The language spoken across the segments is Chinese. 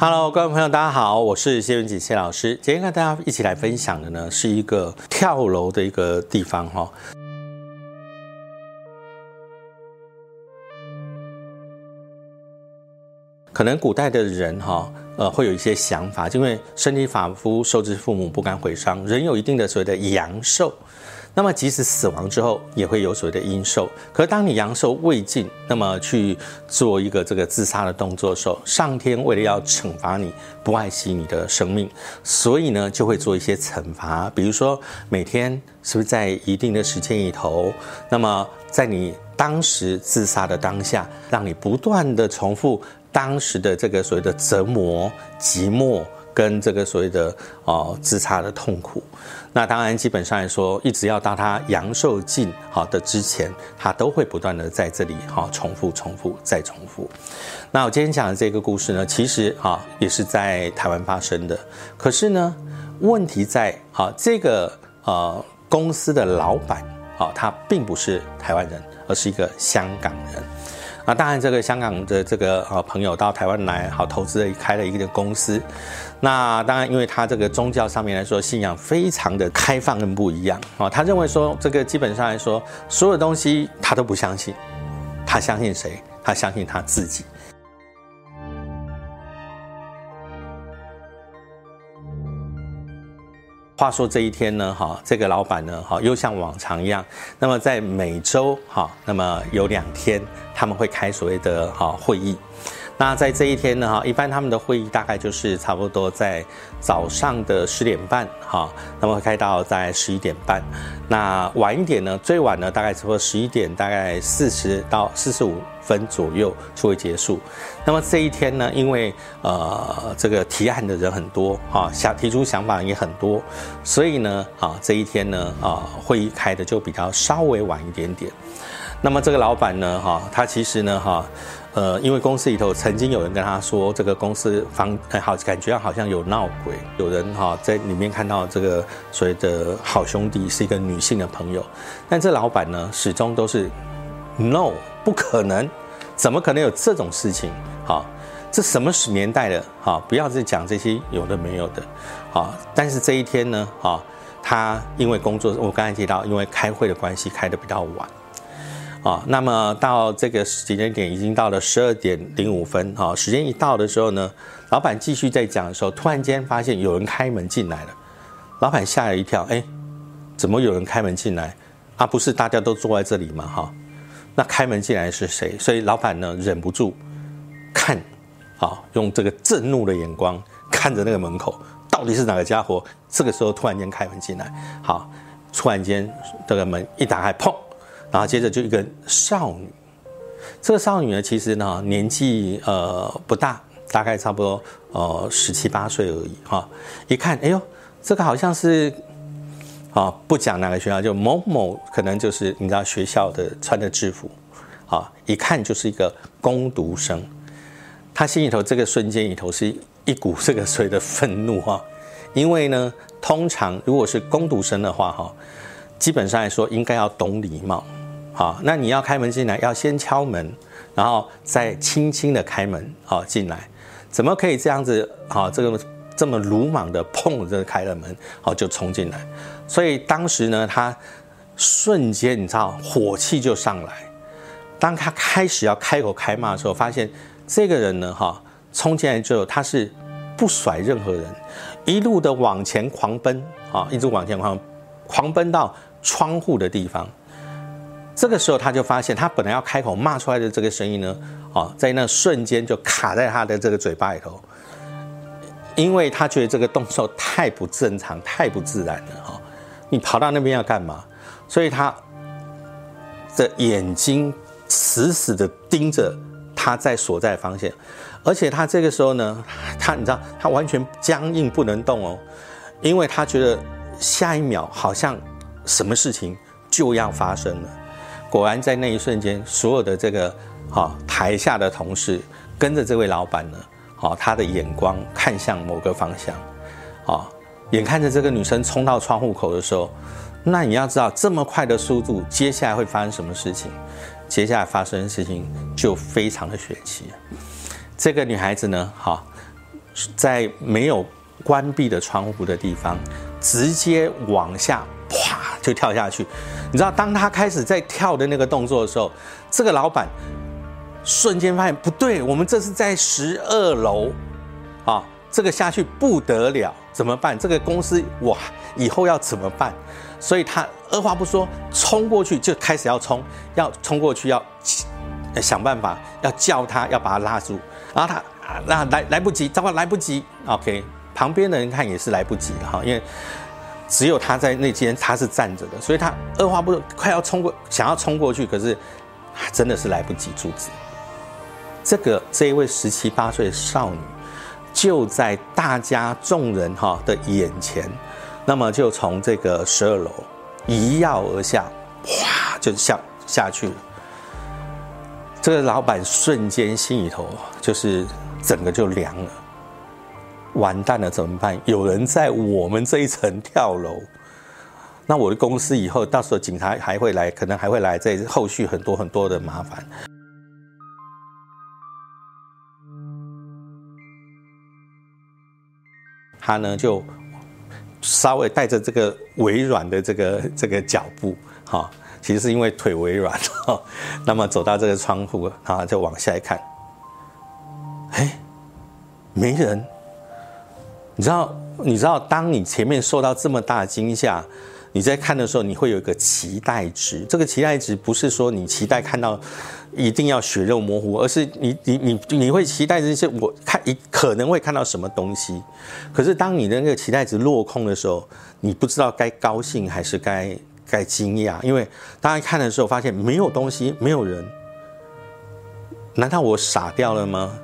Hello，各位朋友，大家好，我是谢文锦谢老师。今天跟大家一起来分享的呢，是一个跳楼的一个地方哈。可能古代的人哈，呃，会有一些想法，因为身体发肤受之父母，不敢毁伤，人有一定的所谓的阳寿。那么，即使死亡之后，也会有所谓的阴寿。可是，当你阳寿未尽，那么去做一个这个自杀的动作的时候，上天为了要惩罚你，不爱惜你的生命，所以呢，就会做一些惩罚。比如说，每天是不是在一定的时间里头，那么在你当时自杀的当下，让你不断的重复当时的这个所谓的折磨、寂寞。跟这个所谓的哦自杀的痛苦，那当然基本上来说，一直要到他阳寿尽好的之前，他都会不断的在这里哈重复、重复再重复。那我今天讲的这个故事呢，其实啊也是在台湾发生的，可是呢问题在啊这个呃公司的老板啊他并不是台湾人，而是一个香港人。那当然，这个香港的这个呃朋友到台湾来，好投资开了一个公司。那当然，因为他这个宗教上面来说，信仰非常的开放跟不一样啊。他认为说，这个基本上来说，所有东西他都不相信。他相信谁？他相信他自己。话说这一天呢，哈，这个老板呢，哈，又像往常一样，那么在每周，哈，那么有两天他们会开所谓的哈会议。那在这一天呢，哈，一般他们的会议大概就是差不多在早上的十点半，哈，那么开到在十一点半。那晚一点呢，最晚呢，大概差不多十一点，大概四十到四十五分左右就会结束。那么这一天呢，因为呃这个提案的人很多，哈，想提出想法也很多，所以呢，啊这一天呢，啊会议开的就比较稍微晚一点点。那么这个老板呢，哈，他其实呢，哈。呃，因为公司里头曾经有人跟他说，这个公司房好感觉好像有闹鬼，有人哈在里面看到这个所谓的好兄弟是一个女性的朋友，但这老板呢始终都是 no 不可能，怎么可能有这种事情？哈，这什么年代的？哈，不要再讲这些有的没有的，啊，但是这一天呢，哈，他因为工作，我刚才提到，因为开会的关系开的比较晚。啊，那么到这个时间点已经到了十二点零五分啊，时间一到的时候呢，老板继续在讲的时候，突然间发现有人开门进来了，老板吓了一跳，哎，怎么有人开门进来？啊，不是大家都坐在这里吗？哈，那开门进来是谁？所以老板呢忍不住看，啊，用这个震怒的眼光看着那个门口，到底是哪个家伙？这个时候突然间开门进来，好，突然间这个门一打开，砰！然后接着就一个少女，这个少女呢，其实呢年纪呃不大，大概差不多呃十七八岁而已哈。一看，哎呦，这个好像是啊，不讲哪个学校，就某某，可能就是你知道学校的穿的制服，啊，一看就是一个攻读生。他心里头这个瞬间里头是一股这个所谓的愤怒哈，因为呢，通常如果是攻读生的话哈，基本上来说应该要懂礼貌。好，那你要开门进来，要先敲门，然后再轻轻的开门，好进来，怎么可以这样子？好，这个这么鲁莽的碰着开了门，好就冲进来。所以当时呢，他瞬间你知道火气就上来。当他开始要开口开骂的时候，发现这个人呢，哈，冲进来之后他是不甩任何人，一路的往前狂奔，啊，一直往前狂狂奔到窗户的地方。这个时候，他就发现，他本来要开口骂出来的这个声音呢，啊，在那瞬间就卡在他的这个嘴巴里头，因为他觉得这个动作太不正常、太不自然了，哈，你跑到那边要干嘛？所以他的眼睛死死的盯着他在所在方向，而且他这个时候呢，他你知道，他完全僵硬不能动哦，因为他觉得下一秒好像什么事情就要发生了。果然在那一瞬间，所有的这个哈台下的同事跟着这位老板呢，好，他的眼光看向某个方向，啊，眼看着这个女生冲到窗户口的时候，那你要知道这么快的速度，接下来会发生什么事情？接下来发生的事情就非常的血气。这个女孩子呢，哈，在没有关闭的窗户的地方，直接往下啪就跳下去。你知道，当她开始在跳的那个动作的时候，这个老板瞬间发现不对，我们这是在十二楼啊，这个下去不得了，怎么办？这个公司哇，以后要怎么办？所以他二话不说冲过去就开始要冲，要冲过去要想办法要叫他，要把他拉住，然后他那来来不及，糟糕来不及，OK，旁边的人看也是来不及了哈，因为。只有他在那间，他是站着的，所以他二话不说，快要冲过，想要冲过去，可是真的是来不及阻止。这个这一位十七八岁的少女，就在大家众人哈的眼前，那么就从这个十二楼一跃而下，哗就下下去了。这个老板瞬间心里头就是整个就凉了。完蛋了，怎么办？有人在我们这一层跳楼，那我的公司以后到时候警察还会来，可能还会来，这后续很多很多的麻烦。他呢就稍微带着这个微软的这个这个脚步，哈，其实是因为腿微软，哈，那么走到这个窗户，啊，就往下一看，哎，没人。你知道，你知道，当你前面受到这么大惊吓，你在看的时候，你会有一个期待值。这个期待值不是说你期待看到一定要血肉模糊，而是你你你你会期待这些我看一可能会看到什么东西。可是当你的那个期待值落空的时候，你不知道该高兴还是该该惊讶，因为大家看的时候发现没有东西，没有人。难道我傻掉了吗？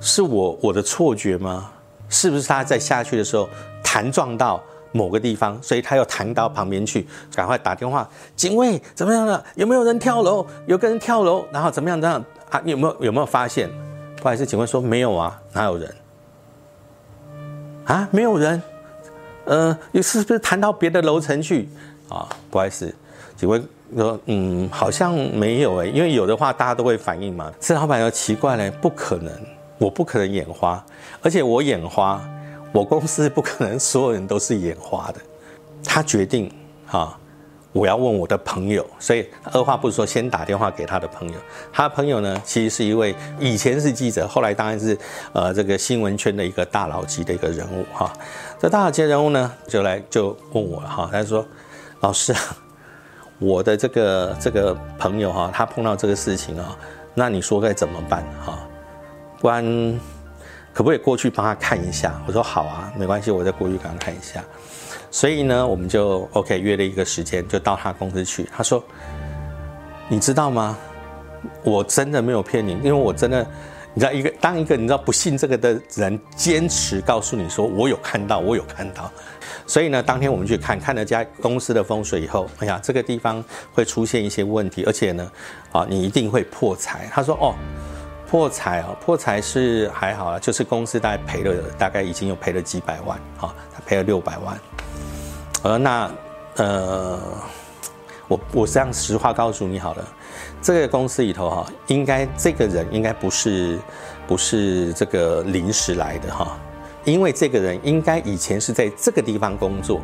是我我的错觉吗？是不是他在下去的时候弹撞到某个地方，所以他又弹到旁边去，赶快打电话，警卫怎么样了？有没有人跳楼？有个人跳楼，然后怎么样？这样啊？有没有有没有发现？不好意思，警卫说没有啊，哪有人？啊，没有人。呃，你是不是弹到别的楼层去？啊，不好意思，警卫说嗯，好像没有哎，因为有的话大家都会反应嘛。这老板又奇怪嘞，不可能。我不可能眼花，而且我眼花，我公司不可能所有人都是眼花的。他决定，哈，我要问我的朋友，所以二话不说，先打电话给他的朋友。他的朋友呢，其实是一位以前是记者，后来当然是呃这个新闻圈的一个大佬级的一个人物哈。这大佬级人物呢，就来就问我了哈，他说：“老师，我的这个这个朋友哈，他碰到这个事情啊，那你说该怎么办哈？”不然，可不可以过去帮他看一下？我说好啊，没关系，我再过去给他看一下。所以呢，我们就 OK 约了一个时间，就到他公司去。他说：“你知道吗？我真的没有骗你，因为我真的，你知道，一个当一个你知道不信这个的人坚持告诉你说我有看到，我有看到。所以呢，当天我们去看看了家公司的风水以后，哎呀，这个地方会出现一些问题，而且呢，啊，你一定会破财。他说：哦。”破财啊，破财是还好啊，就是公司大概赔了，大概已经有赔了几百万啊，他赔了六百万。呃，那呃，我我这样实话告诉你好了，这个公司里头哈，应该这个人应该不是不是这个临时来的哈，因为这个人应该以前是在这个地方工作，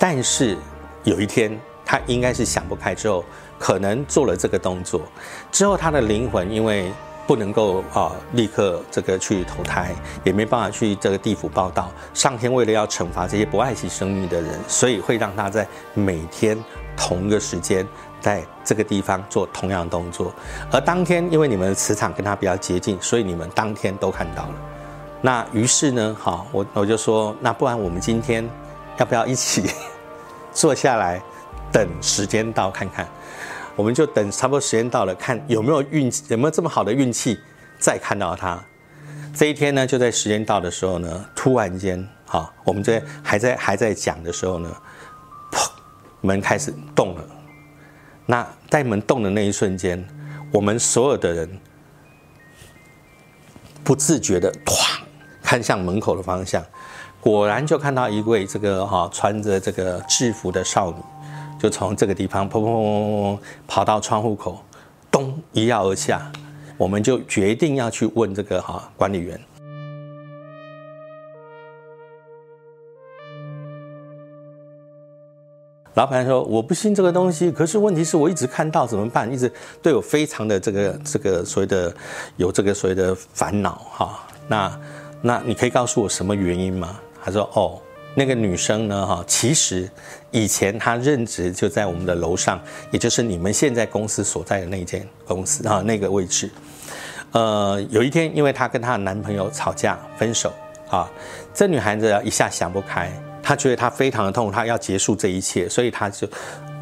但是有一天他应该是想不开之后。可能做了这个动作之后，他的灵魂因为不能够啊立刻这个去投胎，也没办法去这个地府报道。上天为了要惩罚这些不爱惜生命的人，所以会让他在每天同一个时间在这个地方做同样动作。而当天因为你们的磁场跟他比较接近，所以你们当天都看到了。那于是呢，好，我我就说，那不然我们今天要不要一起 坐下来，等时间到看看？我们就等差不多时间到了，看有没有运气，有没有这么好的运气，再看到他。这一天呢，就在时间到的时候呢，突然间，哈，我们在还在还在讲的时候呢，砰，门开始动了。那在门动的那一瞬间，我们所有的人不自觉的，唰，看向门口的方向，果然就看到一位这个哈穿着这个制服的少女。就从这个地方砰砰砰砰砰跑到窗户口咚一跃而下我们就决定要去问这个哈管理员老板说我不信这个东西可是问题是我一直看到怎么办一直对我非常的这个这个所谓的有这个所谓的烦恼哈。那那你可以告诉我什么原因吗？他说哦那个女生呢哈，其实以前她任职就在我们的楼上，也就是你们现在公司所在的那间公司啊那个位置。呃，有一天因为她跟她的男朋友吵架分手啊，这女孩子一下想不开。她觉得她非常的痛，她要结束这一切，所以她就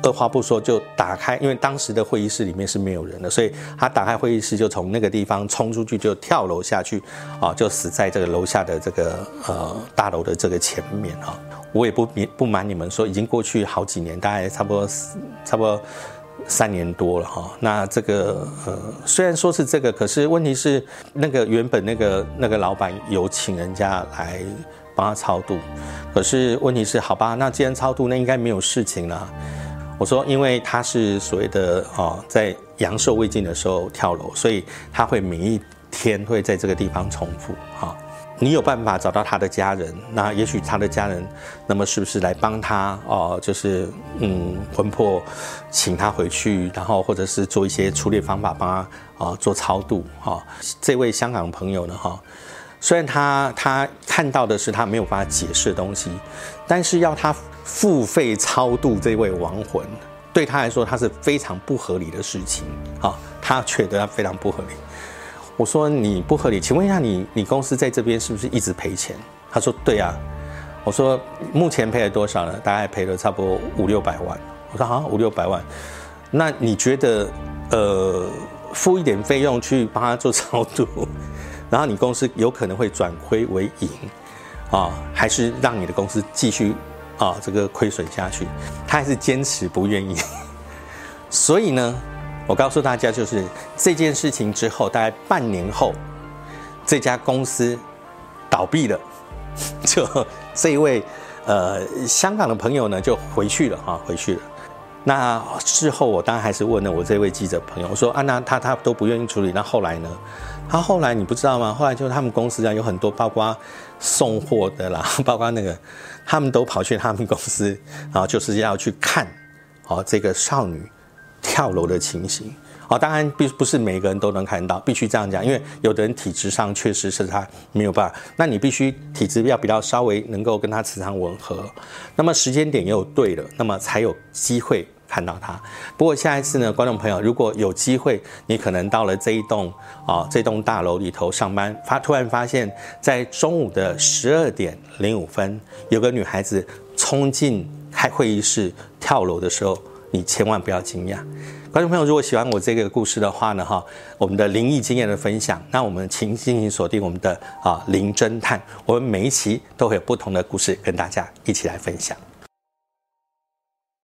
二话不说就打开，因为当时的会议室里面是没有人的，所以他打开会议室就从那个地方冲出去，就跳楼下去，啊，就死在这个楼下的这个呃大楼的这个前面啊。我也不不瞒你们说，已经过去好几年，大概差不多差不多三年多了哈。那这个呃虽然说是这个，可是问题是那个原本那个那个老板有请人家来。帮他超度，可是问题是，好吧，那既然超度，那应该没有事情了。我说，因为他是所谓的哦，在阳寿未尽的时候跳楼，所以他会每一天会在这个地方重复。哈，你有办法找到他的家人，那也许他的家人，那么是不是来帮他哦？就是嗯，魂魄请他回去，然后或者是做一些处理方法，帮他啊做超度。哈，这位香港朋友呢，哈。虽然他他看到的是他没有办法解释的东西，但是要他付费超度这位亡魂，对他来说他是非常不合理的事情啊，他觉得他非常不合理。我说你不合理，请问一下你你公司在这边是不是一直赔钱？他说对啊。我说目前赔了多少呢？大概赔了差不多五六百万。我说好五六百万，那你觉得呃付一点费用去帮他做超度？然后你公司有可能会转亏为盈，啊，还是让你的公司继续啊这个亏损下去？他还是坚持不愿意。所以呢，我告诉大家，就是这件事情之后，大概半年后，这家公司倒闭了，就这一位呃香港的朋友呢就回去了啊，回去了。那事后我当然还是问了我这位记者朋友，我说啊，那他他都不愿意处理，那后来呢？他后来你不知道吗？后来就是他们公司啊，有很多包括送货的啦，包括那个，他们都跑去他们公司，然后就是要去看，哦，这个少女跳楼的情形。哦，当然必不是每个人都能看到，必须这样讲，因为有的人体质上确实是他没有办法，那你必须体质要比较稍微能够跟他磁场吻合，那么时间点又对了，那么才有机会。看到他。不过下一次呢，观众朋友，如果有机会，你可能到了这一栋啊，这栋大楼里头上班，发突然发现，在中午的十二点零五分，有个女孩子冲进开会议室跳楼的时候，你千万不要惊讶。观众朋友，如果喜欢我这个故事的话呢，哈，我们的灵异经验的分享，那我们请进行锁定我们的啊灵侦探，我们每一期都会有不同的故事跟大家一起来分享。